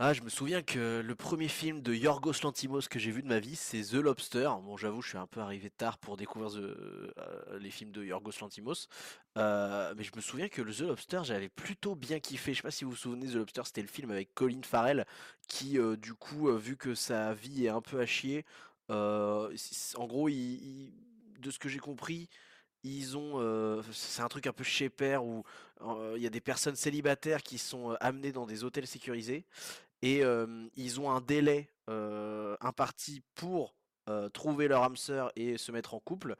Ah, je me souviens que le premier film de Yorgos Lanthimos que j'ai vu de ma vie, c'est The Lobster. Bon, j'avoue, je suis un peu arrivé tard pour découvrir The- euh, les films de Yorgos Lanthimos. Euh, mais je me souviens que The Lobster, j'avais plutôt bien kiffé. Je sais pas si vous vous souvenez, The Lobster, c'était le film avec Colin Farrell, qui, euh, du coup, vu que sa vie est un peu à chier, en gros, de ce que j'ai compris, ils ont, c'est un truc un peu chez Père où il y a des personnes célibataires qui sont amenées dans des hôtels sécurisés et ils ont un délai imparti pour trouver leur âme sœur et se mettre en couple.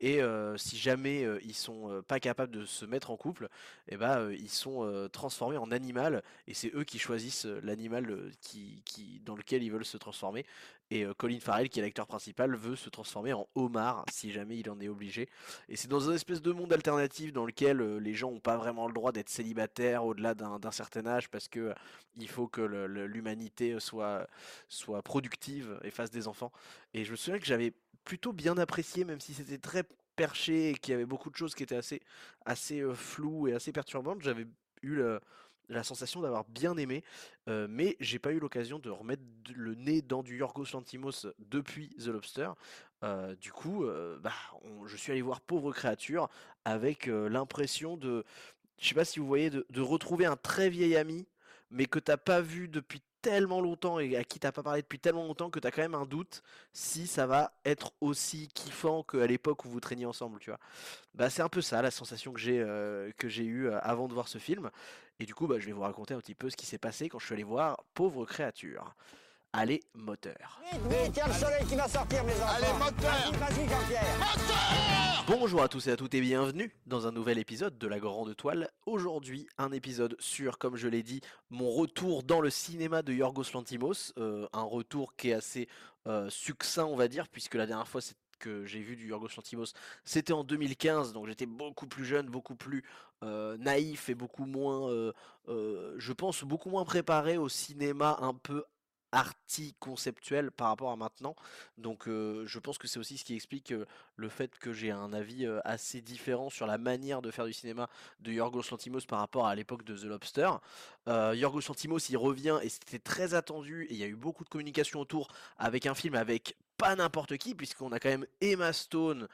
Et si jamais ils sont pas capables de se mettre en couple, et ben ils sont transformés en animal et c'est eux qui choisissent l'animal qui, dans lequel ils veulent se transformer. Et Colin Farrell, qui est l'acteur principal, veut se transformer en homard si jamais il en est obligé. Et c'est dans un espèce de monde alternatif dans lequel les gens n'ont pas vraiment le droit d'être célibataires au-delà d'un certain âge parce que il faut que l'humanité soit, soit productive et fasse des enfants. Et je me souviens que j'avais plutôt bien apprécié, même si c'était très perché et qu'il y avait beaucoup de choses qui étaient assez, assez floues et assez perturbantes. J'avais eu la sensation d'avoir bien aimé, mais j'ai pas eu l'occasion de remettre le nez dans du Yorgos Lanthimos depuis The Lobster. Du coup, bah, je suis allé voir Pauvre créature avec l'impression de, je sais pas si vous voyez, de, de retrouver un très vieil ami, mais que t'as pas vu depuis tellement longtemps et à qui t'as pas parlé depuis tellement longtemps que t'as quand même un doute si ça va être aussi kiffant qu'à l'époque où vous traîniez ensemble, tu vois. Bah c'est un peu ça la sensation que j'ai euh, euh, avant de voir ce film. Et du coup, bah, je vais vous raconter un petit peu ce qui s'est passé quand je suis allé voir Pauvre créature. Allez, moteur. Vite, vite, il y a le soleil qui va sortir, mes enfants. Allez, moteur Vas-y, vas-y, Jean-Pierre. Bonjour à tous et à toutes et bienvenue dans un nouvel épisode de la Grande Toile. Aujourd'hui, un épisode sur, comme je l'ai dit, mon retour dans le cinéma de Yorgos Lanthimos. Euh, un retour qui est assez euh, succinct, on va dire, puisque la dernière fois c'est- que j'ai vu du Yorgos Lanthimos, c'était en 2015, donc j'étais beaucoup plus jeune, beaucoup plus euh, naïf et beaucoup moins, euh, euh, je pense, beaucoup moins préparé au cinéma un peu arty conceptuel par rapport à maintenant. Donc euh, je pense que c'est aussi ce qui explique euh, le fait que j'ai un avis euh, assez différent sur la manière de faire du cinéma de Yorgos Lanthimos par rapport à l'époque de The Lobster. Yorgos Lanthimos il revient et c'était très attendu et il y a eu beaucoup de communication autour avec un film avec pas n'importe qui puisqu'on a quand même Emma Stone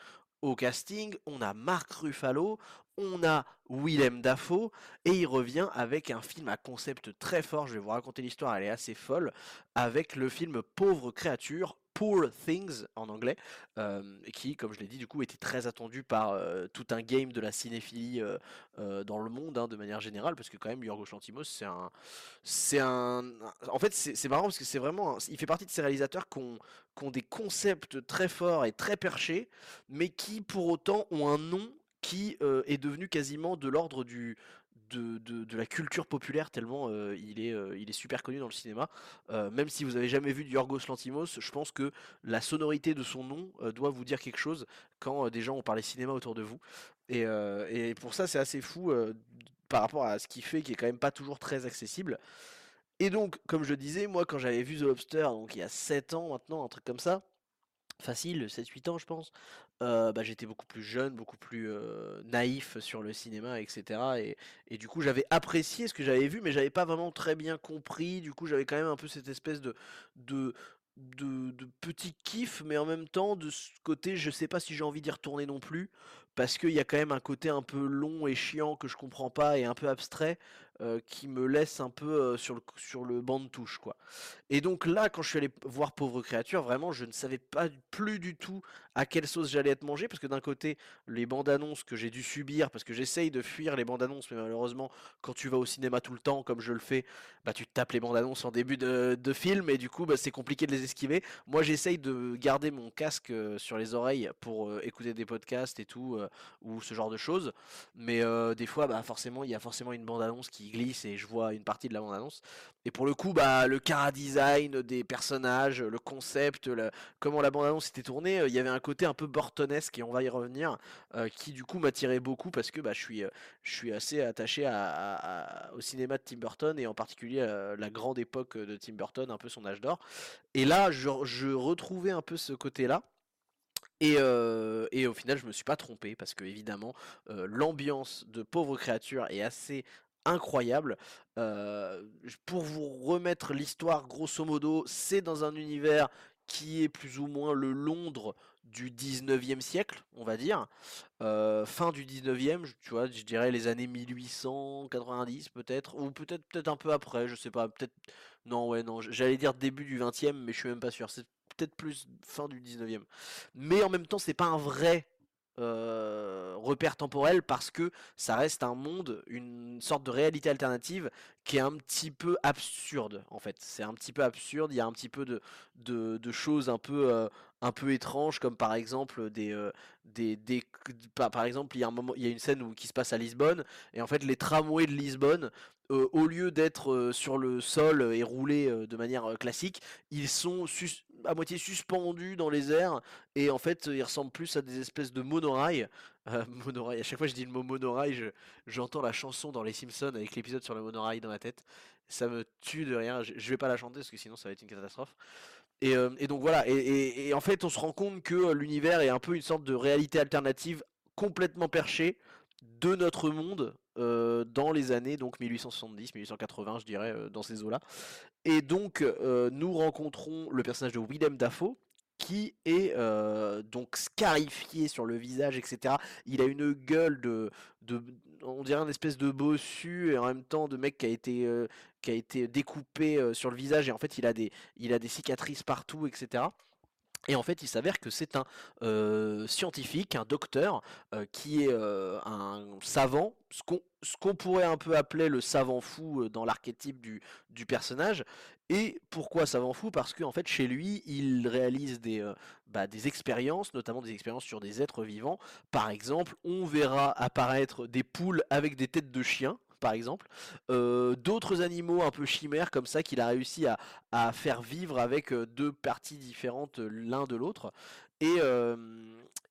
au casting, on a Mark Ruffalo, on a Willem Dafoe et il revient avec un film à concept très fort, je vais vous raconter l'histoire, elle est assez folle, avec le film Pauvre créature, Poor Things en anglais, euh, qui, comme je l'ai dit, du coup, était très attendu par euh, tout un game de la cinéphilie euh, dans le monde, hein, de manière générale, parce que quand même, Yorgos Lanthimos, c'est un, c'est un, en fait, c'est marrant parce que c'est vraiment, il fait partie de ces réalisateurs qui ont, qui ont des concepts très forts et très perchés, mais qui, pour autant, ont un nom qui euh, est devenu quasiment de l'ordre du de, de- de la culture populaire tellement euh, il, est, euh, il est super connu dans le cinéma. Même si vous avez jamais vu du Yorgos Lanthimos, je pense que la sonorité de son nom doit vous dire quelque chose quand des gens ont parlé cinéma autour de vous. Et, et pour ça, c'est assez fou par rapport à ce qu'il fait, qui est quand même pas toujours très accessible. Et donc, comme je disais, moi, quand j'avais vu The Lobster, donc il y a 7 ans maintenant, un truc comme ça, facile, 7-8 ans, je pense, bah, j'étais beaucoup plus jeune, beaucoup plus naïf sur le cinéma, etc. Et, et du coup, j'avais apprécié ce que j'avais vu, mais j'avais pas vraiment très bien compris. Du coup, j'avais quand même un peu cette espèce de, de, de, de petit kiff, mais en même temps, de ce côté, je sais pas si j'ai envie d'y retourner non plus, parce qu'il y a quand même un côté un peu long et chiant que je comprends pas et un peu abstrait. euh, qui me laisse un peu euh, sur, le, sur le banc de touche quoi. Et donc là quand je suis allé voir Pauvre créature vraiment je ne savais pas plus du tout à quelle sauce j'allais être mangé parce que d'un côté les bandes annonces que j'ai dû subir parce que j'essaye de fuir les bandes annonces mais malheureusement quand tu vas au cinéma tout le temps comme je le fais bah tu tapes les bandes annonces en début de, film et du coup bah, c'est compliqué de les esquiver moi j'essaye de garder mon casque euh, sur les oreilles pour écouter des podcasts et tout euh, ou ce genre de choses. Mais euh, des fois bah forcément il y a forcément une bande annonce qui glisse et je vois une partie de la bande annonce et pour le coup bah le cara design des personnages le concept comment la bande annonce était tournée euh, il y avait un côté un peu Burtonesque et on va y revenir qui du coup m'attirait beaucoup parce que bah je suis je suis assez attaché à, à- à- au cinéma de Tim Burton et en particulier euh, la grande époque de Tim Burton un peu son âge d'or. Et là je, je retrouvais un peu ce côté là et, euh, et au final, je me suis pas trompé parce que évidemment, euh, l'ambiance de Pauvre créature est assez incroyable. pour vous remettre l'histoire, grosso modo, c'est dans un univers qui est plus ou moins le Londres du 19e siècle, on va dire. fin du 19e, tu vois, je dirais les années 1890 peut-être, ou peut-être peut-être un peu après, je sais pas, peut-être... Non, ouais, non, j'allais dire début du 20e, mais je suis même pas sûr. Peut-être plus fin du 19e. Mais en même temps, c'est pas un vrai repère temporel parce que ça reste un monde, une sorte de réalité alternative qui est un petit peu absurde en fait. C'est un petit peu absurde, il y a un petit peu de, de, choses un peu, un peu étranges comme par exemple des, des, des par, exemple il y a un moment il y a une scène où, qui se passe à Lisbonne et en fait les tramways de Lisbonne au lieu d'être sur le sol et rouler de manière classique, ils sont à moitié suspendus dans les airs et en fait ils ressemblent plus à des espèces de monorails. monorail. À chaque fois que je dis le mot monorail, j'entends la chanson dans Les Simpsons avec l'épisode sur le monorail dans ma tête. Ça me tue de rien. Je, vais pas la chanter parce que sinon ça va être une catastrophe. Et, donc voilà. Et, et, en fait on se rend compte que l'univers est un peu une sorte de réalité alternative complètement perchée de notre monde euh, dans les années donc 1870, 1880, je dirais, euh, dans ces eaux-là. Et donc, euh, nous rencontrons le personnage de Willem Dafoe, qui est donc scarifié sur le visage, etc. Il a une gueule de, on dirait une espèce de bossu et en même temps de mec qui a été qui a été découpé sur le visage et en fait il a des il a des cicatrices partout, etc. Et en fait, il s'avère que c'est un scientifique, un docteur, qui est un savant, ce qu'on pourrait un peu appeler le savant fou dans l'archétype du, personnage. Et pourquoi savant fou? Parce qu'en fait, chez lui, il réalise des, bah, des expériences, notamment des expériences sur des êtres vivants. Par exemple, on verra apparaître des poules avec des têtes de chiens par exemple, d'autres animaux un peu chimères comme ça qu'il a réussi à, faire vivre avec deux parties différentes l'un de l'autre. Et,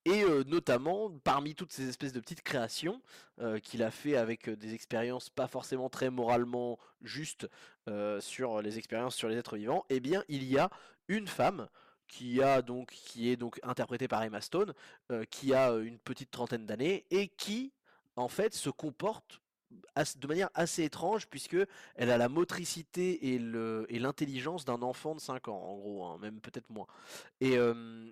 et notamment, parmi toutes ces espèces de petites créations qu'il a fait avec des expériences pas forcément très moralement justes sur les expériences sur les êtres vivants, eh bien il y a une femme qui a donc qui est donc interprétée par Emma Stone, qui a une petite trentaine d'années et qui en fait se comporte de manière assez étrange puisque elle a la motricité et le et l'intelligence d'un enfant de 5 ans en gros hein, même peut-être moins. Et,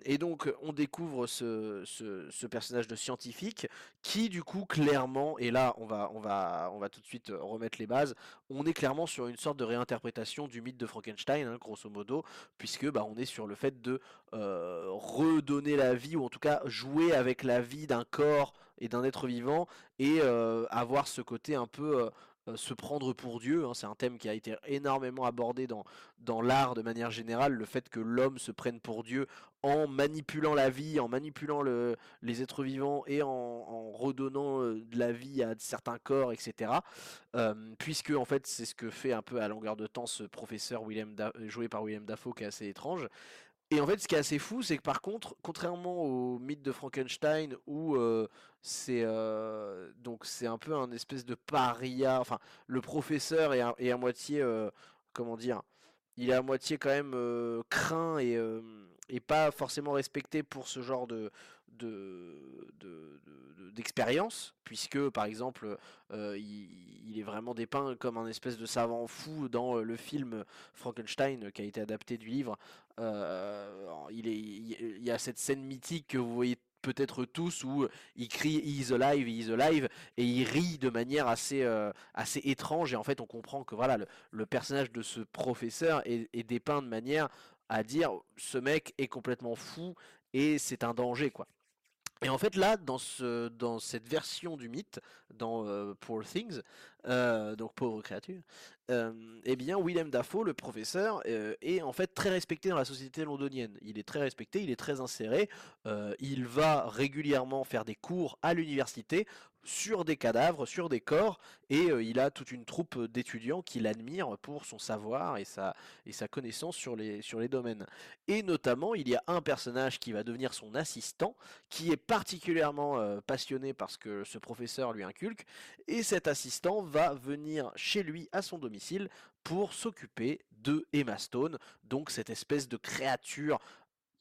et, donc on découvre ce, ce, personnage de scientifique qui du coup clairement et là on va on va on va tout de suite remettre les bases on est clairement sur une sorte de réinterprétation du mythe de Frankenstein hein, grosso modo puisque bah on est sur le fait de redonner la vie ou en tout cas jouer avec la vie d'un corps et d'un être vivant et avoir ce côté un peu se prendre pour Dieu. Hein. c'est un thème qui a été énormément abordé dans, dans l'art de manière générale, le fait que l'homme se prenne pour Dieu en manipulant la vie, en manipulant le, les êtres vivants et en, redonnant de la vie à certains corps, etc. puisque en fait c'est ce que fait un peu à longueur de temps ce professeur William joué par William Dafoe qui est assez étrange. Et en fait, ce qui est assez fou, c'est que par contre, contrairement au mythe de Frankenstein, où c'est donc c'est un peu un espèce de paria, enfin, le professeur est à, moitié, comment dire, il est à moitié quand même craint et, et, pas forcément respecté pour ce genre de d'expérience, puisque par exemple il, est vraiment dépeint comme un espèce de savant fou dans le film Frankenstein qui a été adapté du livre. il, y a cette scène mythique que vous voyez peut-être tous où il crie He's alive, He's alive et il rit de manière assez, assez étrange et en fait on comprend que voilà le, personnage de ce professeur est, est, dépeint de manière à dire ce mec est complètement fou et c'est un danger quoi. Et en fait là, dans, ce, dans cette version du mythe, dans Poor Things, donc pauvre créature, eh bien Willem Dafoe, le professeur, est en fait très respecté dans la société londonienne. Il est très respecté, il est très inséré, il va régulièrement faire des cours à l'université sur des cadavres, sur des corps, et il a toute une troupe d'étudiants qui l'admirent pour son savoir et sa, connaissance sur les, sur les domaines. Et notamment, il y a un personnage qui va devenir son assistant, qui est particulièrement passionné par ce que ce professeur lui inculque, et cet assistant va venir chez lui à son domicile pour s'occuper de Emma Stone, donc cette espèce de créature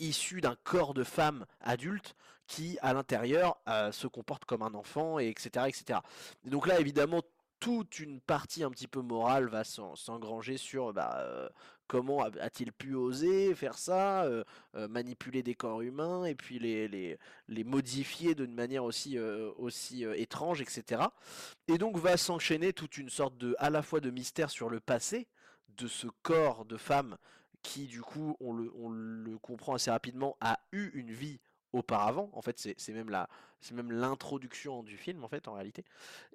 issue d'un corps de femme adulte qui, à l'intérieur, euh, se comporte comme un enfant, et etc., etc. donc là, évidemment, toute une partie un petit peu morale va s'engranger sur bah, comment a-t-il pu oser faire ça, manipuler des corps humains et puis les, les, les modifier d'une manière aussi, aussi étrange, etc. Et donc va s'enchaîner toute une sorte de, à la fois de mystère sur le passé de ce corps de femme qui du coup on le, comprend assez rapidement a eu une vie auparavant. En fait, c'est même la, c'est même l'introduction du film en fait en réalité.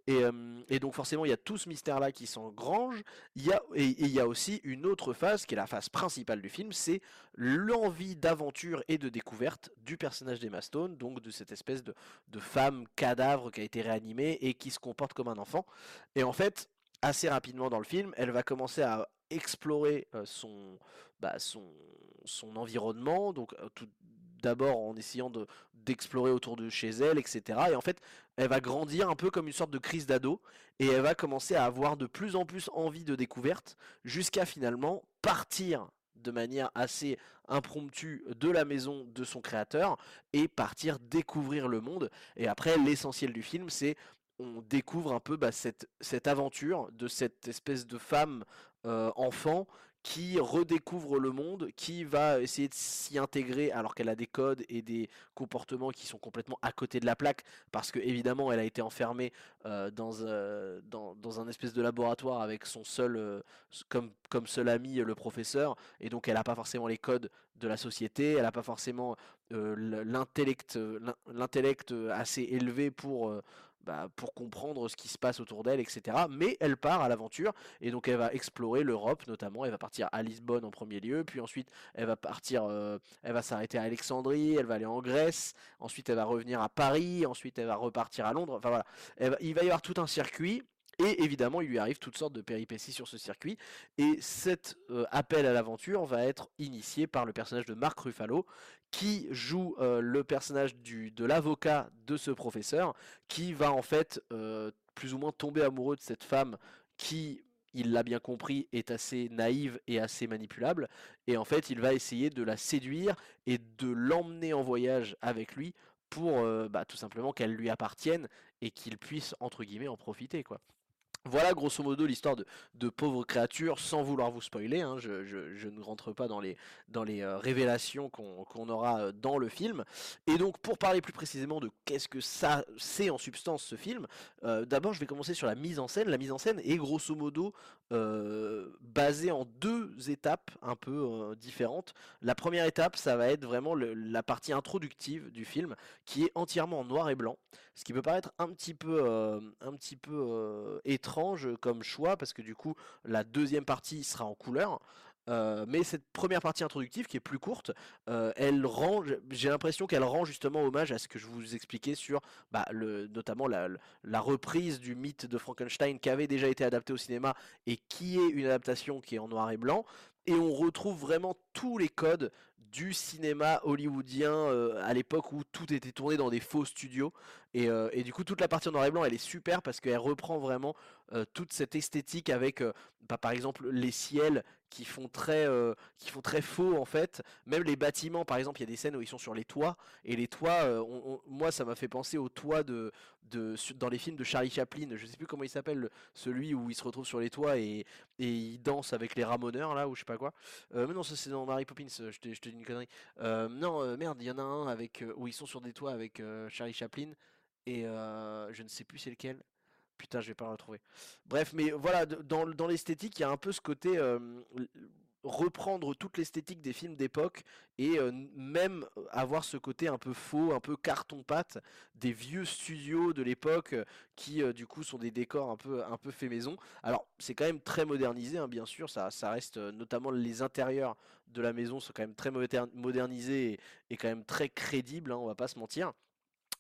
Et, donc forcément, il y a tout ce mystère-là qui s'engrange. Il y a et il y a aussi une autre phase qui est la phase principale du film, c'est l'envie d'aventure et de découverte du personnage d'Emma Stone, donc de cette espèce de femme cadavre qui a été réanimée et qui se comporte comme un enfant. Et en fait, assez rapidement dans le film, elle va commencer à explorer son, bah, son, son environnement, donc tout, d'abord en essayant de d'explorer autour de chez elle, etc. Et en fait, elle va grandir un peu comme une sorte de crise d'ado, et elle va commencer à avoir de plus en plus envie de découverte, jusqu'à finalement partir de manière assez impromptue de la maison de son créateur et partir découvrir le monde. Et après, l'essentiel du film, c'est on découvre un peu bah, cette, cette aventure de cette espèce de femme euh, enfant qui redécouvre le monde, qui va essayer de s'y intégrer alors qu'elle a des codes et des comportements qui sont complètement à côté de la plaque, parce que évidemment elle a été enfermée euh, dans, euh, dans, un espèce de laboratoire avec son seul, comme, comme seul ami le professeur, et donc elle n'a pas forcément les codes de la société, elle n'a pas forcément l'intellect assez élevé pour bah, pour comprendre ce qui se passe autour d'elle, etc. Mais elle part à l'aventure et donc elle va explorer l'Europe notamment. Elle va partir à Lisbonne en premier lieu, puis ensuite elle va partir, euh, elle va s'arrêter à Alexandrie, elle va aller en Grèce, ensuite elle va revenir à Paris, ensuite elle va repartir à Londres. Enfin voilà, il va y avoir tout un circuit et évidemment, il lui arrive toutes sortes de péripéties sur ce circuit. Et cet euh, appel à l'aventure va être initié par le personnage de Marc Ruffalo, qui joue euh, le personnage de l'avocat de ce professeur, qui va en fait euh, plus ou moins tomber amoureux de cette femme qui, il l'a bien compris, est assez naïve et assez manipulable. Et en fait, il va essayer de la séduire et de l'emmener en voyage avec lui pour bah, tout simplement qu'elle lui appartienne et qu'il puisse entre guillemets en profiter quoi. Voilà grosso modo l'histoire de, pauvres créatures sans vouloir vous spoiler. Hein. je, ne rentre pas dans les, euh, révélations qu'on aura euh, dans le film. Et donc pour parler plus précisément de qu'est-ce que ça c'est en substance ce film, euh, d'abord je vais commencer sur la mise en scène. La mise en scène est grosso modo basée en deux étapes un peu différentes. La première étape ça va être vraiment la partie introductive du film qui est entièrement en noir et blanc. Ce qui peut paraître un petit peu étrange comme choix parce que du coup la deuxième partie sera en couleur. Euh, mais cette première partie introductive qui est plus courte, euh, elle rend, j'ai l'impression qu'elle rend justement hommage à ce que je vous expliquais sur bah, le, notamment la, reprise du mythe de Frankenstein qui avait déjà été adapté au cinéma et qui est une adaptation qui est en noir et blanc. Et on retrouve vraiment tous les codes du cinéma hollywoodien euh, à l'époque où tout était tourné dans des faux studios. Et, et, du coup, toute la partie en noir et blanc, elle est super parce qu'elle reprend vraiment toute cette esthétique avec, bah, par exemple, les ciels qui font très euh, qui font très faux en fait. Même les bâtiments par exemple il y a des scènes où ils sont sur les toits et les toits euh, moi ça m'a fait penser aux toits de, de dans les films de Charlie Chaplin. Je sais plus comment il s'appelle celui où il se retrouve sur les toits et, et il danse avec les ramoneurs là ou je sais pas quoi. Euh, mais non ça c'est dans Mary Poppins je te, je te dis une connerie. Non merde il y en a un avec où ils sont sur des toits avec Charlie Chaplin et je ne sais plus c'est lequel Putain, je vais pas le retrouver. Bref, mais voilà, dans, l'esthétique, il y a un peu ce côté euh, reprendre toute l'esthétique des films d'époque et euh, même avoir ce côté un peu faux, un peu carton-pâte des vieux studios de l'époque euh, qui du coup sont des décors un peu un peu fait maison. Alors c'est quand même très modernisé, hein, bien sûr, ça, ça reste notamment les intérieurs de la maison sont quand même très modernisés et, quand même très crédibles, hein, on va pas se mentir.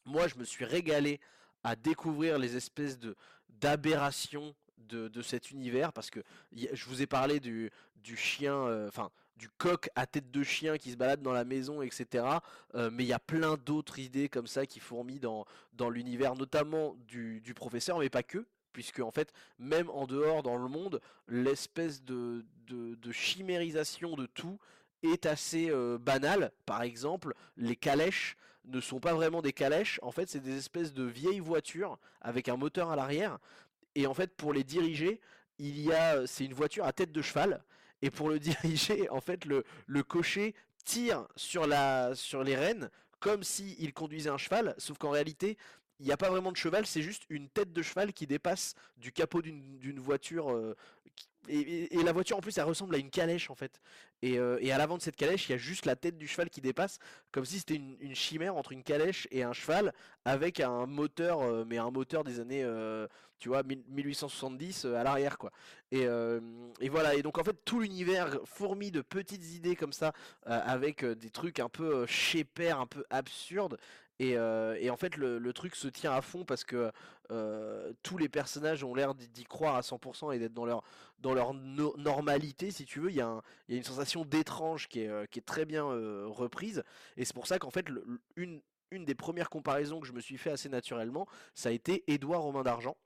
Moi, je me suis régalé à découvrir les espèces de d'aberrations de, de, cet univers parce que je vous ai parlé du, du chien, euh, enfin du coq à tête de chien qui se balade dans la maison, etc. Euh, mais il y a plein d'autres idées comme ça qui fourmillent dans, dans l'univers, notamment du, du, professeur, mais pas que. Puisque en fait, même en dehors dans le monde, l'espèce de, de, chimérisation de tout est assez euh, banale. Par exemple, les calèches ne sont pas vraiment des calèches, en fait c'est des espèces de vieilles voitures avec un moteur à l'arrière. Et en fait pour les diriger, il y a c'est une voiture à tête de cheval. Et pour le diriger, en fait le, cocher tire sur la sur les rênes comme s'il il conduisait un cheval, sauf qu'en réalité il n'y a pas vraiment de cheval, c'est juste une tête de cheval qui dépasse du capot d'une voiture. Euh, et, la voiture en plus elle ressemble à une calèche en fait. Et, euh, à l'avant de cette calèche il y a juste la tête du cheval qui dépasse, comme si c'était une, chimère entre une calèche et un cheval, avec un moteur, euh, mais un moteur des années, tu vois, 1870 à l'arrière quoi. Et, voilà, et donc en fait tout l'univers fourmi de petites idées comme ça, avec des trucs un peu chez père, un peu absurdes. Euh, et, en fait, le, truc se tient à fond parce que euh, tous les personnages ont l'air d'y croire à 100% et d'être dans leur, dans leur normalité, si tu veux. Il y, a une sensation d'étrange qui est, euh, qui est très bien reprise. Et c'est pour ça qu'en fait, une, une des premières comparaisons que je me suis fait assez naturellement, ça a été Édouard Romain d'Argent.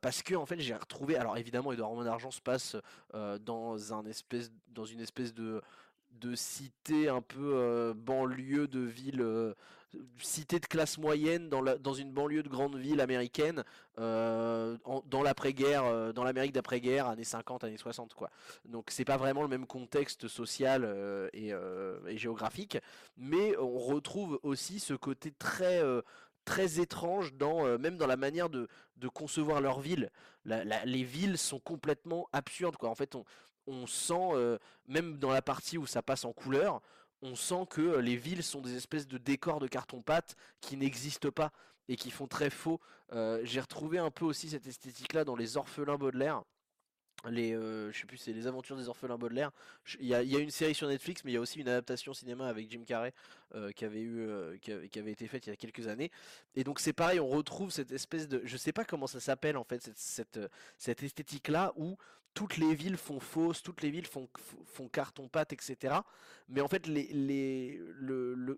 parce que en fait j'ai retrouvé. Alors évidemment Édouard Romain d'Argent se passe dans, un espèce, dans une espèce de, de cité un peu banlieue de ville cité de classe moyenne dans, dans une banlieue de grande ville américaine euh, dans l'après-guerre, euh, dans l'Amérique d'après-guerre, années 50, années 60 quoi. Donc c'est pas vraiment le même contexte social euh, et, géographique, mais on retrouve aussi ce côté très très étrange dans même dans la manière de, concevoir leur ville. les villes sont complètement absurdes quoi. En fait, on, on sent même dans la partie où ça passe en couleur, on sent que euh, les villes sont des espèces de décors de carton-pâte qui n'existent pas et qui font très faux. Euh, j'ai retrouvé un peu aussi cette esthétique-là dans les orphelins Baudelaire. Les, euh, je sais plus, c'est les aventures des orphelins Baudelaire. Il y, a, une série sur Netflix, mais il y a aussi une adaptation cinéma avec Jim Carrey qui avait eu, qui, avait été faite il y a quelques années. Et donc c'est pareil, on retrouve cette espèce de, je sais pas comment ça s'appelle en fait, cette, cette, cette esthétique-là où toutes les villes font fausse, toutes les villes font, font carton-pâte, etc. Mais en fait,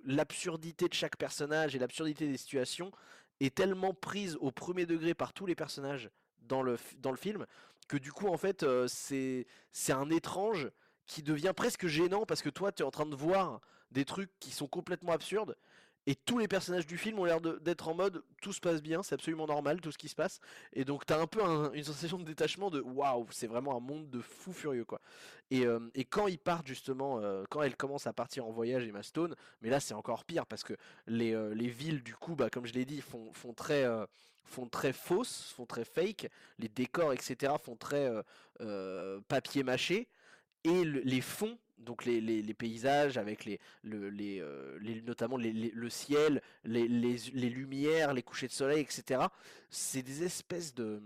l'absurdité les, de chaque personnage et l'absurdité des situations est tellement prise au premier degré par tous les personnages dans le, dans le film que du coup, en fait, euh, c'est un étrange qui devient presque gênant parce que toi, tu es en train de voir des trucs qui sont complètement absurdes et tous les personnages du film ont l'air d'être en mode tout se passe bien, c'est absolument normal tout ce qui se passe. Et donc t'as un peu une sensation de détachement de waouh, c'est vraiment un monde de fou furieux quoi. Et, euh, quand ils partent justement, euh, quand elle commence à partir en voyage Emma Stone, mais là c'est encore pire parce que les, les villes du coup, bah, comme je l'ai dit, font, font très font très fausses, font très fake, les décors etc font très papier mâché et les fonds donc les, paysages avec les, le, les, euh, notamment le ciel, les, lumières, les couchers de soleil, etc. C'est des espèces de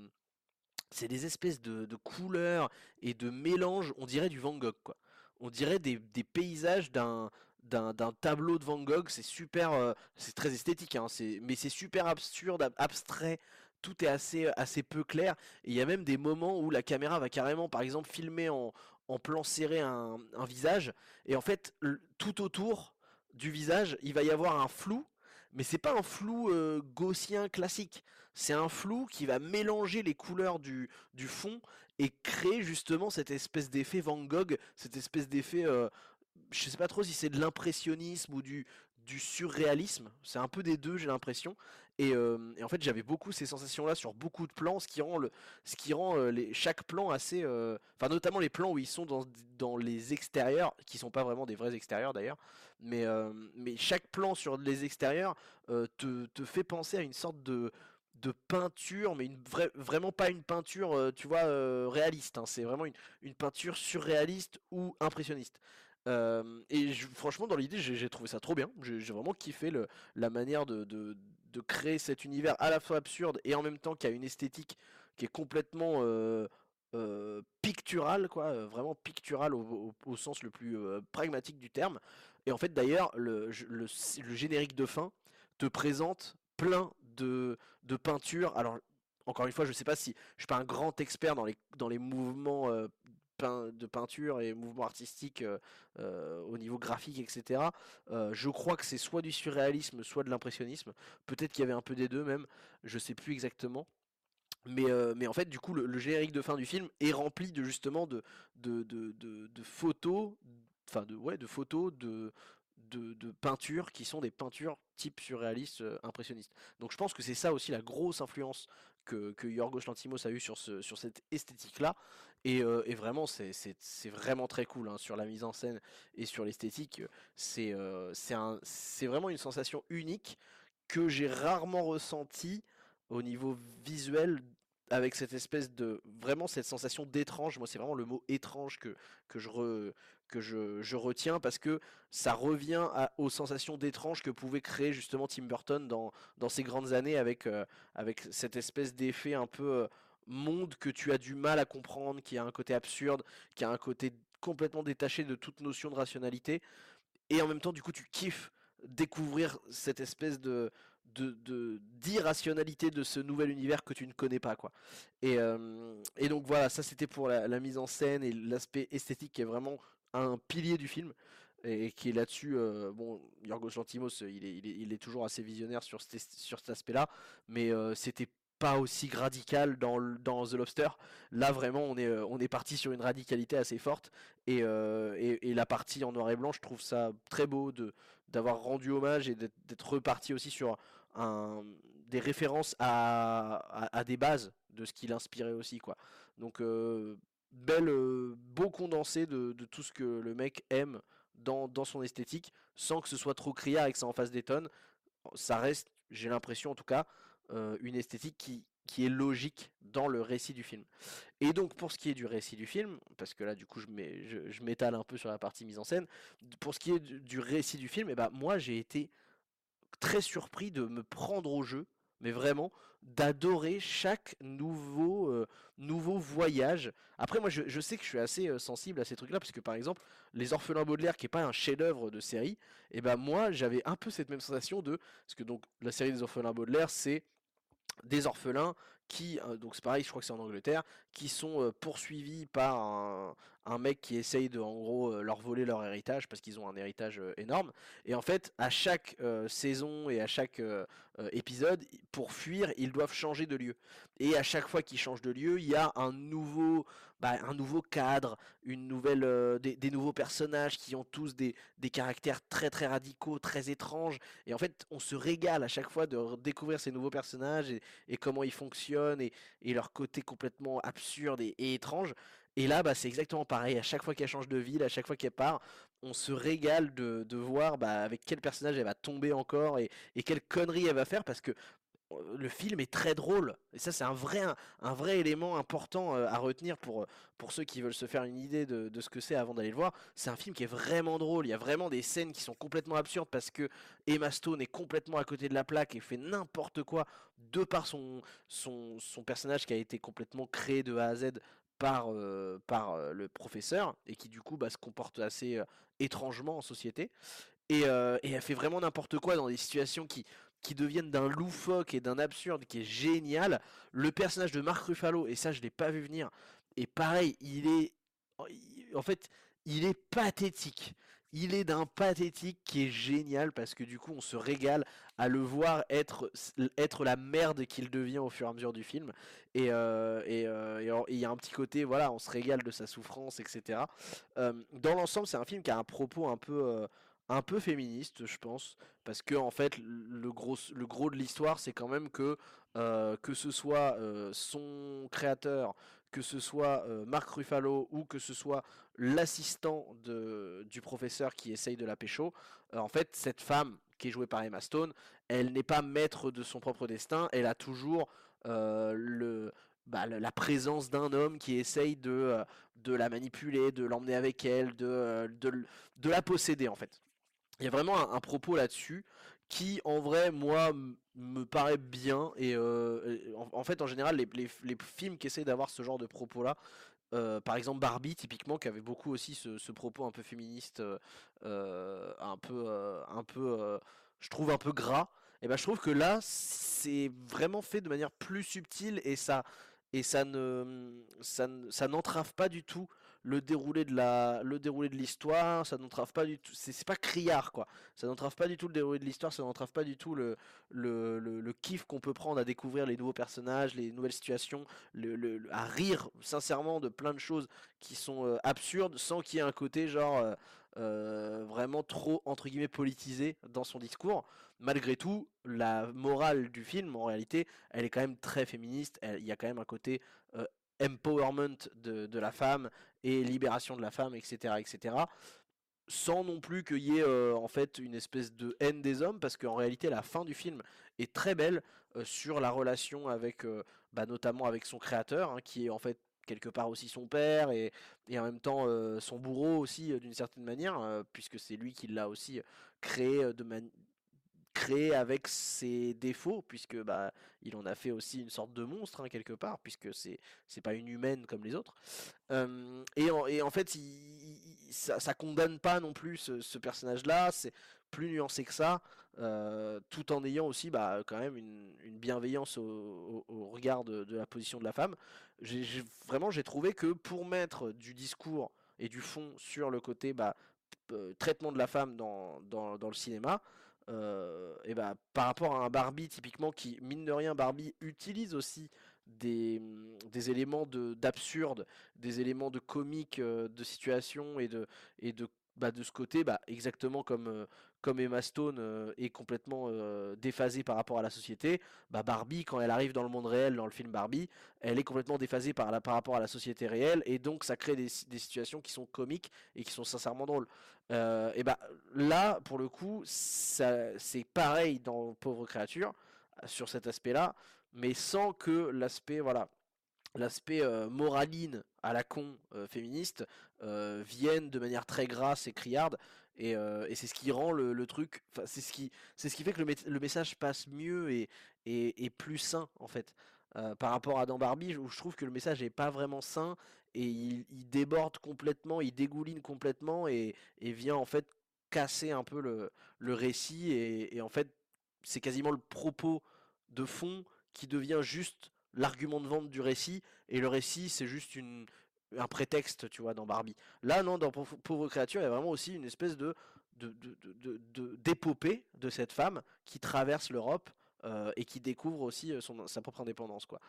c'est des espèces de, couleurs et de mélanges, on dirait du Van Gogh quoi. On dirait des, paysages d'un d'un tableau de Van Gogh, c'est super, euh, c'est très esthétique, hein, mais c'est super absurde, abstrait, tout est assez, assez peu clair. Et il y a même des moments où la caméra va carrément, par exemple, filmer en, en plan serré un, visage, et en fait, tout autour du visage, il va y avoir un flou, mais c'est pas un flou euh, gaussien classique, c'est un flou qui va mélanger les couleurs du, du fond et créer justement cette espèce d'effet Van Gogh, cette espèce d'effet, euh, je sais pas trop si c'est de l'impressionnisme ou du, du surréalisme, c'est un peu des deux j'ai l'impression, et, en fait j'avais beaucoup ces sensations là sur beaucoup de plans, ce qui rend, le, ce qui rend les, chaque plan assez, enfin notamment les plans où ils sont dans, dans, les extérieurs, qui sont pas vraiment des vrais extérieurs d'ailleurs, mais, mais chaque plan sur les extérieurs te, te, fait penser à une sorte de, de peinture, mais vraiment pas une peinture, tu vois, réaliste. Hein. c'est vraiment une, une, peinture surréaliste ou impressionniste et franchement, dans l'idée, j'ai trouvé ça trop bien. J'ai vraiment kiffé la manière de, créer cet univers à la fois absurde et en même temps qui a une esthétique qui est complètement euh, euh, picturale, quoi, vraiment picturale au, sens le plus pragmatique du terme. Et en fait, d'ailleurs, le, générique de fin te présente plein de, peintures. Alors, encore une fois, je sais pas si je suis pas un grand expert dans les mouvements de peinture et mouvements artistiques euh, euh, au niveau graphique, etc. Euh, je crois que c'est soit du surréalisme, soit de l'impressionnisme. Peut-être qu'il y avait un peu des deux même, je sais plus exactement. Mais, mais en fait, du coup, le, générique de fin du film est rempli de justement de, de, de, de, photos, enfin de, ouais, de photos, de, de, de peintures qui sont des peintures type surréaliste impressionniste. Donc je pense que c'est ça aussi la grosse influence que, que Yorgos Lantimos a eu sur, ce, sur cette esthétique-là. Et, vraiment, c'est vraiment très cool hein, sur la mise en scène et sur l'esthétique. C'est vraiment une sensation unique que j'ai rarement ressenti au niveau visuel avec cette espèce de vraiment cette sensation d'étrange. Moi, c'est vraiment le mot étrange que, je, retiens parce que ça revient aux sensations d'étrange que pouvait créer justement Tim Burton dans, ses grandes années avec, cette espèce d'effet un peu monde que tu as du mal à comprendre, qui a un côté absurde, qui a un côté complètement détaché de toute notion de rationalité. Et en même temps, du coup, tu kiffes découvrir cette espèce de, de, d'irrationalité de, ce nouvel univers que tu ne connais pas quoi. Et, euh, et donc voilà, ça c'était pour la, mise en scène et l'aspect esthétique qui est vraiment un pilier du film et, qui est là-dessus. Euh, bon, Yorgos Lantimos, il est, il est, toujours assez visionnaire sur, sur cet aspect-là, mais euh, c'était pas aussi radical dans, dans The Lobster. Là, vraiment, on est, on est parti sur une radicalité assez forte. Et, et, et, la partie en noir et blanc, je trouve ça très beau d'avoir rendu hommage et d'être reparti aussi sur un, des références à, à, des bases de ce qu'il inspirait aussi quoi. Donc euh, belle, euh, beau condensé de, de, tout ce que le mec aime dans, dans, son esthétique, sans que ce soit trop criard et que ça en fasse des tonnes. Ça reste, j'ai l'impression en tout cas, euh, une esthétique qui, qui est logique dans le récit du film. Et donc pour ce qui est du récit du film, parce que là du coup je, je, m'étale un peu sur la partie mise en scène, pour ce qui est du, récit du film, eh ben, moi j'ai été très surpris de me prendre au jeu, mais vraiment d'adorer chaque nouveau, euh, nouveau voyage. Après, moi, je, sais que je suis assez euh, sensible à ces trucs-là, parce que par exemple, Les Orphelins Baudelaire, qui est pas un chef-d'œuvre de série, eh ben moi, j'avais un peu cette même sensation de, parce que donc la série des Orphelins Baudelaire, c'est des orphelins qui, euh, donc c'est pareil, je crois que c'est en Angleterre, qui sont poursuivis par un, mec qui essaye de en gros euh, leur voler leur héritage parce qu'ils ont un héritage euh, énorme. Et en fait à chaque euh, saison et à chaque épisode pour fuir ils doivent changer de lieu. Et à chaque fois qu'ils changent de lieu il y a un nouveau bah, un nouveau cadre une nouvelle des, nouveaux personnages qui ont tous des, des, caractères très très radicaux très étranges et en fait on se régale à chaque fois de découvrir ces nouveaux personnages et, comment ils fonctionnent et, leur côté complètement absurde et, étrange et là, bah, c'est exactement pareil. À chaque fois qu'elle change de ville, à chaque fois qu'elle part, on se régale de, de voir bah, avec quel personnage elle va tomber encore et, et quelle connerie elle va faire parce que euh, le film est très drôle. Et ça, c'est un vrai, un, vrai élément important euh, à retenir pour, pour ceux qui veulent se faire une idée de, de ce que c'est avant d'aller le voir. C'est un film qui est vraiment drôle. Il y a vraiment des scènes qui sont complètement absurdes parce que Emma Stone est complètement à côté de la plaque et fait n'importe quoi de par son, son, son personnage qui a été complètement créé de A à Z par, euh, par euh, le professeur et qui du coup bah, se comporte assez euh, étrangement en société. Et, et, elle fait vraiment n'importe quoi dans des situations qui, qui deviennent d'un loufoque et d'un absurde qui est génial. Le personnage de Mark Ruffalo, et ça je l'ai pas vu venir, et pareil, il est... En fait, il est pathétique il est d'un pathétique qui est génial parce que du coup on se régale à le voir être, être la merde qu'il devient au fur et à mesure du film. Et euh, euh, il y a un petit côté, voilà, on se régale de sa souffrance, etc. Euh, dans l'ensemble, c'est un film qui a un propos un peu, un peu féministe, je pense, parce que en fait, le gros, le gros de l'histoire, c'est quand même que que ce soit son créateur, que ce soit Marc Ruffalo ou que ce soit l'assistant du professeur qui essaye de la pécho, en fait, cette femme qui est jouée par Emma Stone, elle n'est pas maître de son propre destin, elle a toujours bah, la présence d'un homme qui essaye de, de la manipuler, de l'emmener avec elle, de, de, la posséder en fait. Il y a vraiment un propos là-dessus qui en vrai moi me paraît bien et, euh, en, fait en général les, films qui essaient d'avoir ce genre de propos là euh, par exemple Barbie typiquement qui avait beaucoup aussi ce, propos un peu féministe euh, un peu un peu je trouve un peu gras et ben je trouve que là c'est vraiment fait de manière plus subtile et ça et ça ne ça n'entrave pas du tout le déroulé de la le déroulé de l'histoire ça n'entrave pas du tout c'est pas criard quoi ça n'entrave pas du tout le déroulé de l'histoire ça n'entrave pas du tout le le, le, kiff qu'on peut prendre à découvrir les nouveaux personnages les nouvelles situations à rire sincèrement de plein de choses qui sont euh, absurdes sans qu'il y ait un côté genre euh, vraiment trop entre guillemets politisé dans son discours. Malgré tout, la morale du film, en réalité, elle est quand même très féministe. Il y a quand même un côté empowerment de, la femme et libération de la femme, etc., etc sans non plus qu'il y ait euh, en fait une espèce de haine des hommes, parce qu'en réalité la fin du film est très belle euh, sur la relation avec, euh, bah, notamment avec son créateur, hein, qui est en fait quelque part aussi son père et, et en même temps son bourreau aussi d'une certaine manière, puisque c'est lui qui l'a aussi créé de, manière créé avec ses défauts, puisque bah, il en a fait aussi une sorte de monstre hein, quelque part, puisque c'est c'est pas une humaine comme les autres. et, en, et, en, fait, ça, ça, condamne pas non plus ce, personnage-là, c'est plus nuancé que ça, tout en ayant aussi bah, quand même une, une bienveillance au, regard de, la position de la femme. J'ai vraiment j'ai trouvé que pour mettre du discours et du fond sur le côté bah, traitement de la femme dans, dans, dans le cinéma, euh, bah, par rapport à un Barbie typiquement qui, mine de rien, Barbie utilise aussi des, des éléments d'absurde, des éléments de comique, euh, de situation et de, et de, bah, ce côté, bah, exactement comme, euh, comme Emma Stone est complètement déphasée par rapport à la société, bah, Barbie, quand elle arrive dans le monde réel, dans le film Barbie, elle est complètement déphasée par, rapport à la société réelle, et donc ça crée des, des situations qui sont comiques et qui sont sincèrement drôles. Euh, et bah là, pour le coup, c'est pareil dans Pauvre créature sur cet aspect-là, mais sans que l'aspect, voilà, l'aspect euh, moraline à la con euh, féministe vienne de manière très grasse et criarde. Et, c'est ce qui rend le, truc, c'est ce qui, c'est ce qui fait que le, message passe mieux et, et, et, plus sain en fait. par rapport à dans Barbie, où je trouve que le message est pas vraiment sain et il, déborde complètement, il dégouline complètement et, vient en fait casser un peu le, récit et, en fait c'est quasiment le propos de fond qui devient juste l'argument de vente du récit et le récit c'est juste une, un prétexte tu vois dans Barbie. Là non dans Pauvre créature il y a vraiment aussi une espèce de d'épopée de, de, de cette femme qui traverse l'Europe euh, et qui découvre aussi euh, son, sa propre indépendance quoi.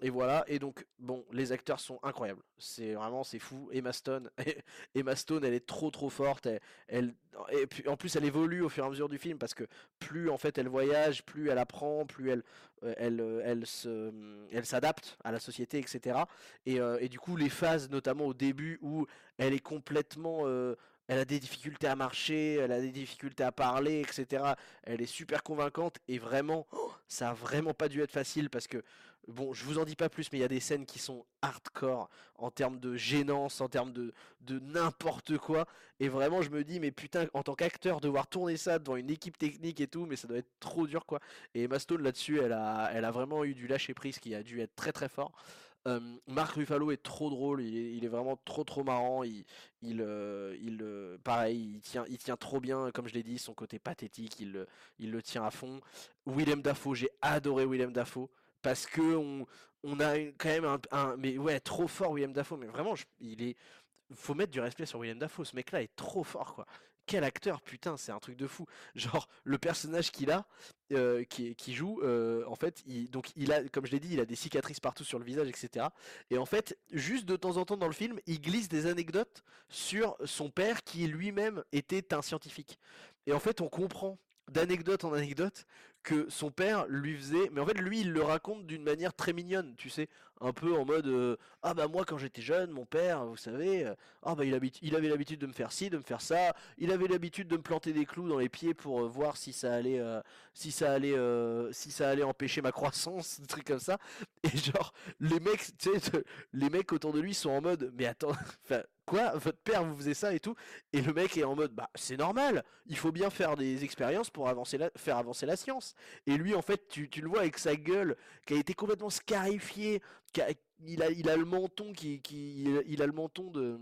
et voilà. Et donc bon les acteurs sont incroyables. C'est vraiment c'est fou. Emma Stone Emma Stone elle est trop trop forte. Elle, et puis en plus elle évolue au fur et à mesure du film parce que plus en fait elle voyage plus elle apprend plus elle euh, elle elle se elle s'adapte à la société etc et, et, du coup les phases notamment au début où elle est complètement elle a des difficultés à marcher, elle a des difficultés à parler, etc. Elle est super convaincante et vraiment, ça a vraiment pas dû être facile parce que, bon, je vous en dis pas plus, mais il y a des scènes qui sont hardcore en termes de gênance, en termes de, n'importe quoi. Et vraiment, je me dis, mais putain, en tant qu'acteur, devoir tourner ça devant une équipe technique et tout, mais ça doit être trop dur quoi. Et Emma Stone là-dessus, elle a, elle a vraiment eu du lâcher prise qui a dû être très très fort. Marc Ruffalo est trop drôle, il est, vraiment trop trop marrant. Il, il, euh, il euh, pareil, il tient, il tient trop bien, comme je l'ai dit, son côté pathétique, il, il le tient à fond. Willem Dafoe, j'ai adoré Willem Dafoe parce que on, on a quand même un, mais ouais, trop fort Willem Dafoe, mais vraiment, il est, faut mettre du respect sur Willem Dafoe. Ce mec-là est trop fort, quoi quel acteur, putain, c'est un truc de fou. Genre, le personnage qu'il a, euh, qui, joue, euh, en fait, il a, comme je l'ai dit, il a des cicatrices partout sur le visage, etc. Et en fait, juste de temps en temps dans le film, il glisse des anecdotes sur son père qui lui-même était un scientifique. Et en fait, on comprend d'anecdote en anecdote que son père lui faisait mais en fait lui il le raconte d'une manière très mignonne tu sais un peu en mode euh, ah bah moi quand j'étais jeune mon père vous savez euh, ah bah il, avait l'habitude de me faire ci de me faire ça. Il avait l'habitude de me planter des clous dans les pieds pour euh, voir si ça allait si ça allait si ça allait empêcher ma croissance des trucs comme ça. Et genre les mecs tu sais les mecs autour de lui sont en mode mais attends quoi votre père vous faisait ça et tout? Et le mec est en mode bah c'est normal il faut bien faire des expériences pour avancer faire avancer la science. Et lui en fait tu, tu le vois avec sa gueule qui a été complètement scarifiée il a il a le menton qui, qui il a le menton de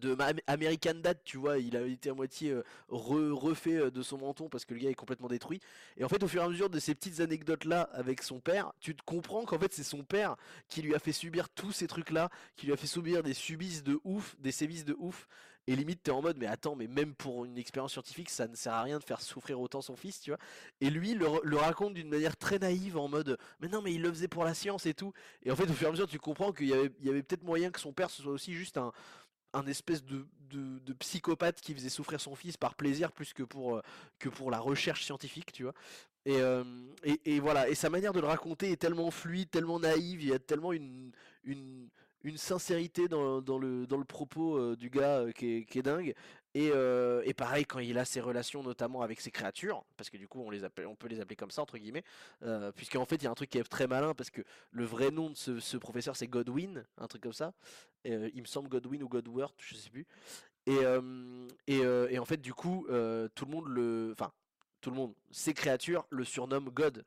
de American Dad, tu vois, il a été à moitié euh, refait euh, de son menton parce que le gars est complètement détruit. Et en fait, au fur et à mesure de ces petites anecdotes là avec son père, tu te comprends qu'en fait c'est son père qui lui a fait subir tous ces trucs là, qui lui a fait subir des subisses de ouf, des sévices de ouf. Et limite, t'es en mode, mais attends, mais même pour une expérience scientifique, ça ne sert à rien de faire souffrir autant son fils, tu vois. Et lui, le, le raconte d'une manière très naïve, en mode, mais non, mais il le faisait pour la science et tout. Et en fait, au fur et à mesure, tu comprends qu'il y avait, peut-être moyen que son père ce soit aussi juste un, un espèce de, psychopathe qui faisait souffrir son fils par plaisir plus que pour, que pour la recherche scientifique, tu vois. Et, et, et, voilà, et sa manière de le raconter est tellement fluide, tellement naïve, il y a tellement une, une sincérité dans, le, propos du gars qui, est, qui, est, dingue. Et, et, pareil, quand il a ses relations notamment avec ses créatures, parce que du coup on, les appelle, on peut les appeler comme ça, entre guillemets, euh, puisqu'en fait il y a un truc qui est très malin, parce que le vrai nom de ce, professeur c'est Godwin, un truc comme ça. il me semble Godwin ou Godworth, je sais plus. Et, en fait du coup tout le monde le... Enfin, tout le monde, ses créatures le surnomment God,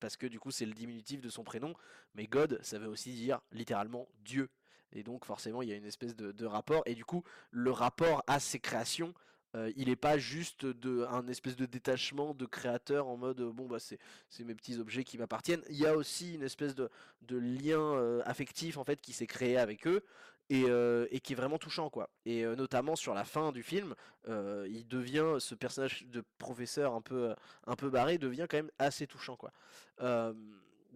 parce que du coup c'est le diminutif de son prénom, mais God ça veut aussi dire littéralement Dieu. Et donc forcément il y a une espèce de, rapport, et du coup le rapport à ses créations, euh, il n'est pas juste de, un espèce de détachement de créateur en mode bon bah c'est, mes petits objets qui m'appartiennent. Il y a aussi une espèce de, lien euh, affectif en fait qui s'est créé avec eux. Euh, et, qui est vraiment touchant quoi. Et notamment sur la fin du film, il devient ce personnage de professeur un peu un peu barré devient quand même assez touchant quoi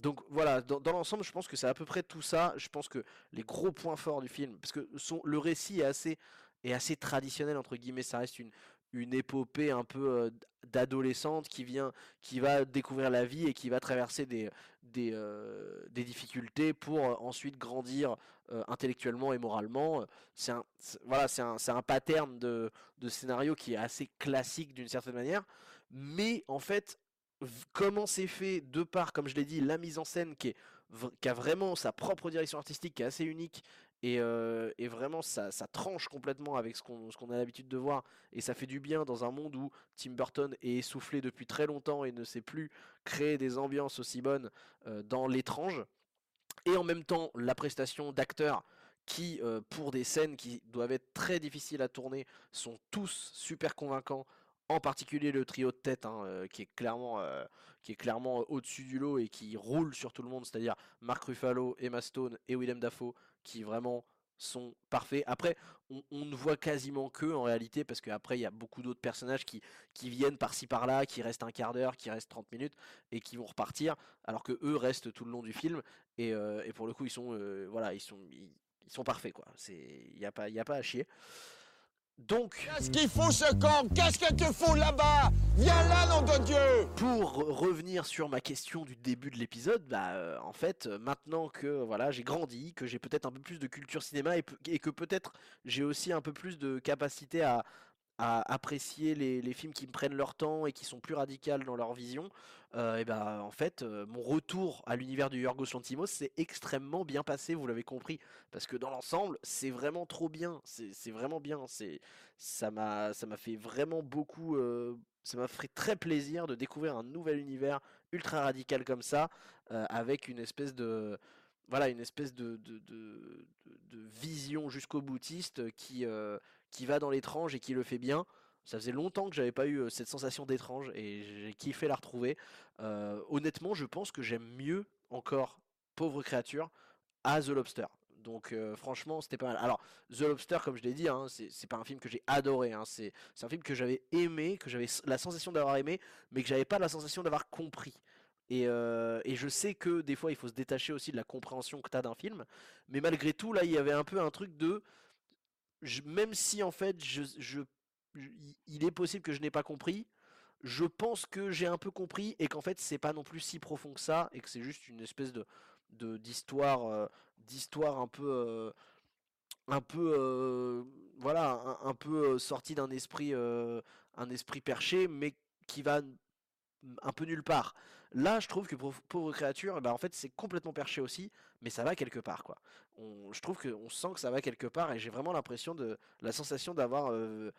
donc voilà, dans, l'ensemble, je pense que c'est à peu près tout ça. Je pense que les gros points forts du film, parce que le récit est assez, est assez traditionnel entre guillemets, ça reste une, une épopée un peu euh, d'adolescente qui vient, qui va découvrir la vie et qui va traverser des, des, euh, difficultés pour euh, ensuite grandir intellectuellement et moralement. C'est un, voilà, c'est un, un, pattern de, de scénario qui est assez classique d'une certaine manière, mais en fait comment c'est fait de par, comme je l'ai dit, la mise en scène qui, qui a vraiment sa propre direction artistique qui est assez unique et, euh, vraiment ça, tranche complètement avec ce qu'on a l'habitude de voir. Et ça fait du bien dans un monde où Tim Burton est essoufflé depuis très longtemps et ne sait plus créer des ambiances aussi bonnes euh, dans l'étrange. Et en même temps la prestation d'acteurs qui euh, pour des scènes qui doivent être très difficiles à tourner sont tous super convaincants en particulier le trio de tête hein, qui est clairement, clairement au-dessus du lot et qui roule sur tout le monde, c'est-à-dire Mark Ruffalo, Emma Stone et Willem Dafoe, qui vraiment sont parfaits. Après, on, ne voit quasiment que en réalité, parce qu'après il y a beaucoup d'autres personnages qui, viennent par-ci par-là, qui restent un quart d'heure, qui restent 30 minutes et qui vont repartir, alors que eux restent tout le long du film. Et, euh, et pour le coup, ils sont, voilà, ils sont, ils, sont parfaits quoi. Il y a a pas à chier. Donc. Qu'est-ce qu'il faut ce camp Qu'est-ce que tu fous là-bas? Viens là, nom de Dieu Pour revenir sur ma question du début de l'épisode, bah euh, en fait, euh, maintenant que voilà, j'ai grandi, que j'ai peut-être un peu plus de culture cinéma et, et que peut-être j'ai aussi un peu plus de capacité à, à apprécier les, films qui me prennent leur temps et qui sont plus radicales dans leur vision, euh, et ben en fait euh, mon retour à l'univers du Yorgos Lanthimos c'est extrêmement bien passé, vous l'avez compris, parce que dans l'ensemble c'est vraiment trop bien, c'est vraiment bien, c'est ça m'a ça m'a fait vraiment beaucoup, euh, ça m'a fait très plaisir de découvrir un nouvel univers ultra radical comme ça, avec une espèce de voilà une espèce de, de, de, de vision jusqu'au boutiste qui qui va dans l'étrange et qui le fait bien. Ça faisait longtemps que j'avais pas eu euh, cette sensation d'étrange et j'ai kiffé la retrouver. Euh, honnêtement, je pense que j'aime mieux encore Pauvre créature à The Lobster. Donc euh, franchement, c'était pas mal. Alors, The Lobster, comme je l'ai dit, hein, c'est pas un film que j'ai adoré. Hein. c'est un film que j'avais aimé, que j'avais la sensation d'avoir aimé, mais que j'avais pas la sensation d'avoir compris. Et, et, je sais que des fois, il faut se détacher aussi de la compréhension que tu as d'un film. Mais malgré tout, là, il y avait un peu un truc de même si en fait je, il est possible que je n'ai pas compris, je pense que j'ai un peu compris et qu'en fait c'est pas non plus si profond que ça et que c'est juste une espèce de d'histoire euh, d'histoire un peu euh, un peu euh, voilà un, peu sorti d'un esprit un esprit perché mais qui va un peu nulle part. Là, je trouve que pauvre créature, bah, en fait, c'est complètement perché aussi, mais ça va quelque part, quoi. Je trouve qu'on sent que ça va quelque part, et j'ai vraiment l'impression de la sensation d'avoir euh,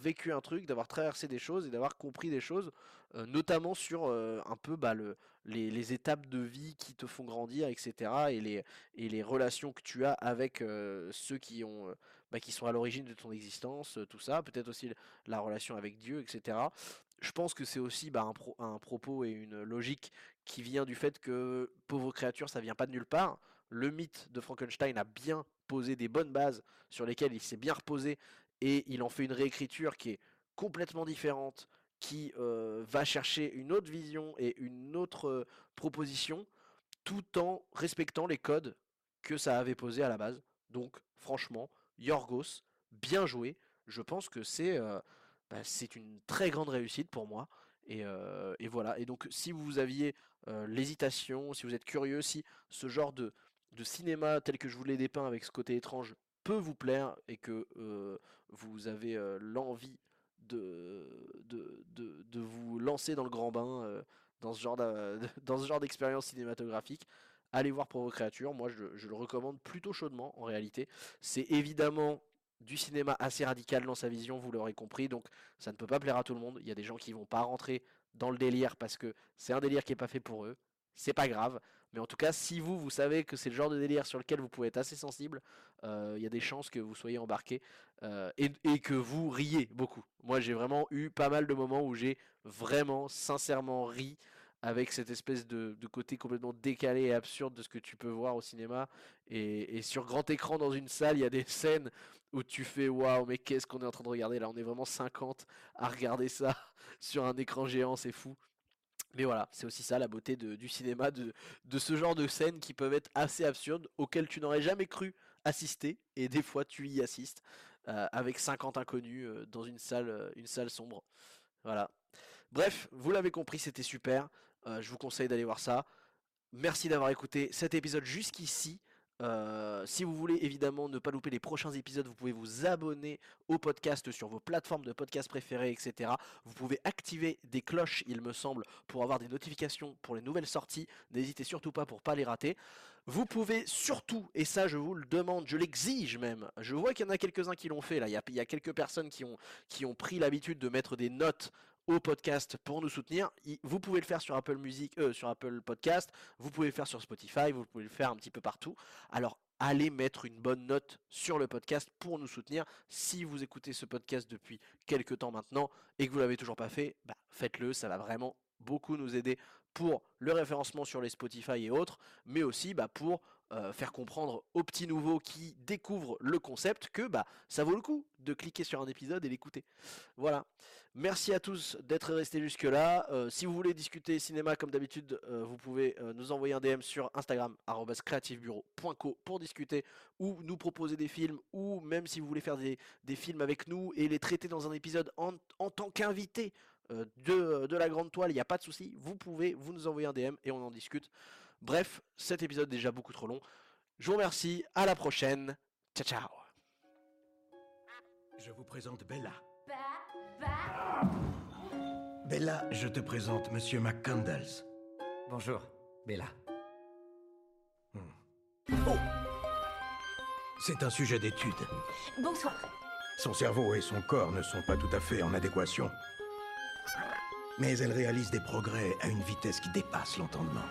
vécu un truc, d'avoir traversé des choses et d'avoir compris des choses, euh, notamment sur euh, un peu bah, le, les, étapes de vie qui te font grandir, etc. et les et les relations que tu as avec ceux qui ont bah, qui sont à l'origine de ton existence, tout ça, peut-être aussi la relation avec Dieu, etc je pense que c'est aussi bah, un, propos et une logique qui vient du fait que pauvre créature, ça vient pas de nulle part. Le mythe de Frankenstein a bien posé des bonnes bases sur lesquelles il s'est bien reposé et il en fait une réécriture qui est complètement différente, qui va chercher une autre vision et une autre proposition, tout en respectant les codes que ça avait posés à la base. Donc, franchement, Yorgos, bien joué. Je pense que c'est bah, c'est une très grande réussite pour moi. Et, et, voilà. Et donc, si vous aviez l'hésitation, si vous êtes curieux, si ce genre de, cinéma tel que je vous l'ai dépeint avec ce côté étrange peut vous plaire et que vous avez l'envie de, vous lancer dans le grand bain dans ce genre d'expérience cinématographique, allez voir pour vos créatures. Moi, je, le recommande plutôt chaudement en réalité. C'est évidemment du cinéma assez radical dans sa vision, vous l'aurez compris, donc ça ne peut pas plaire à tout le monde. Il y a des gens qui vont pas rentrer dans le délire parce que c'est un délire qui est pas fait pour eux. C'est pas grave, mais en tout cas, si vous, vous savez que c'est le genre de délire sur lequel vous pouvez être assez sensible, euh, il y a des chances que vous soyez embarqué euh, et, que vous riez beaucoup. Moi, j'ai vraiment eu pas mal de moments où j'ai vraiment, sincèrement ri avec cette espèce de, côté complètement décalé et absurde de ce que tu peux voir au cinéma. Et, sur grand écran dans une salle, il y a des scènes où tu fais waouh, mais qu'est-ce qu'on est en train de regarder là? On est vraiment 50 à regarder ça sur un écran géant, c'est fou. Mais voilà, c'est aussi ça la beauté du cinéma, de, ce genre de scènes qui peuvent être assez absurdes, auxquelles tu n'aurais jamais cru assister, et des fois tu y assistes, euh, avec 50 inconnus euh, dans une salle, euh, une salle sombre. Voilà. Bref, vous l'avez compris, c'était super. Euh, je vous conseille d'aller voir ça. Merci d'avoir écouté cet épisode jusqu'ici. Euh, si vous voulez évidemment ne pas louper les prochains épisodes, vous pouvez vous abonner au podcast sur vos plateformes de podcast préférées, etc. Vous pouvez activer des cloches, il me semble, pour avoir des notifications pour les nouvelles sorties. N'hésitez surtout pas pour pas les rater. Vous pouvez surtout, et ça je vous le demande, je l'exige même, je vois qu'il y en a quelques-uns qui l'ont fait là, il y, a, y a, quelques personnes qui ont pris l'habitude de mettre des notes au podcast pour nous soutenir. Vous pouvez le faire sur Apple Music, euh, sur Apple Podcast, vous pouvez le faire sur Spotify, vous pouvez le faire un petit peu partout. Alors allez mettre une bonne note sur le podcast pour nous soutenir. Si vous écoutez ce podcast depuis quelques temps maintenant et que vous l'avez toujours pas fait, bah, faites-le, ça va vraiment beaucoup nous aider pour le référencement sur les Spotify et autres, mais aussi bah, pour euh, faire comprendre aux petits nouveaux qui découvrent le concept que bah, ça vaut le coup de cliquer sur un épisode et l'écouter. Voilà. Merci à tous d'être restés jusque là. Euh, si vous voulez discuter cinéma comme d'habitude, euh, vous pouvez nous envoyer un DM sur Instagram creativebureau.co pour discuter ou nous proposer des films ou même si vous voulez faire des, films avec nous et les traiter dans un épisode en, en tant qu'invité de, de la grande toile, il n'y a pas de souci. Vous pouvez vous nous envoyer un DM et on en discute. Bref, cet épisode est déjà beaucoup trop long. Je vous remercie, à la prochaine. Ciao ciao. Je vous présente Bella. Bella, je te présente Monsieur McCandles. Bonjour, Bella. Hmm. Oh C'est un sujet d'étude. Bonsoir. Son cerveau et son corps ne sont pas tout à fait en adéquation. Mais elle réalise des progrès à une vitesse qui dépasse l'entendement.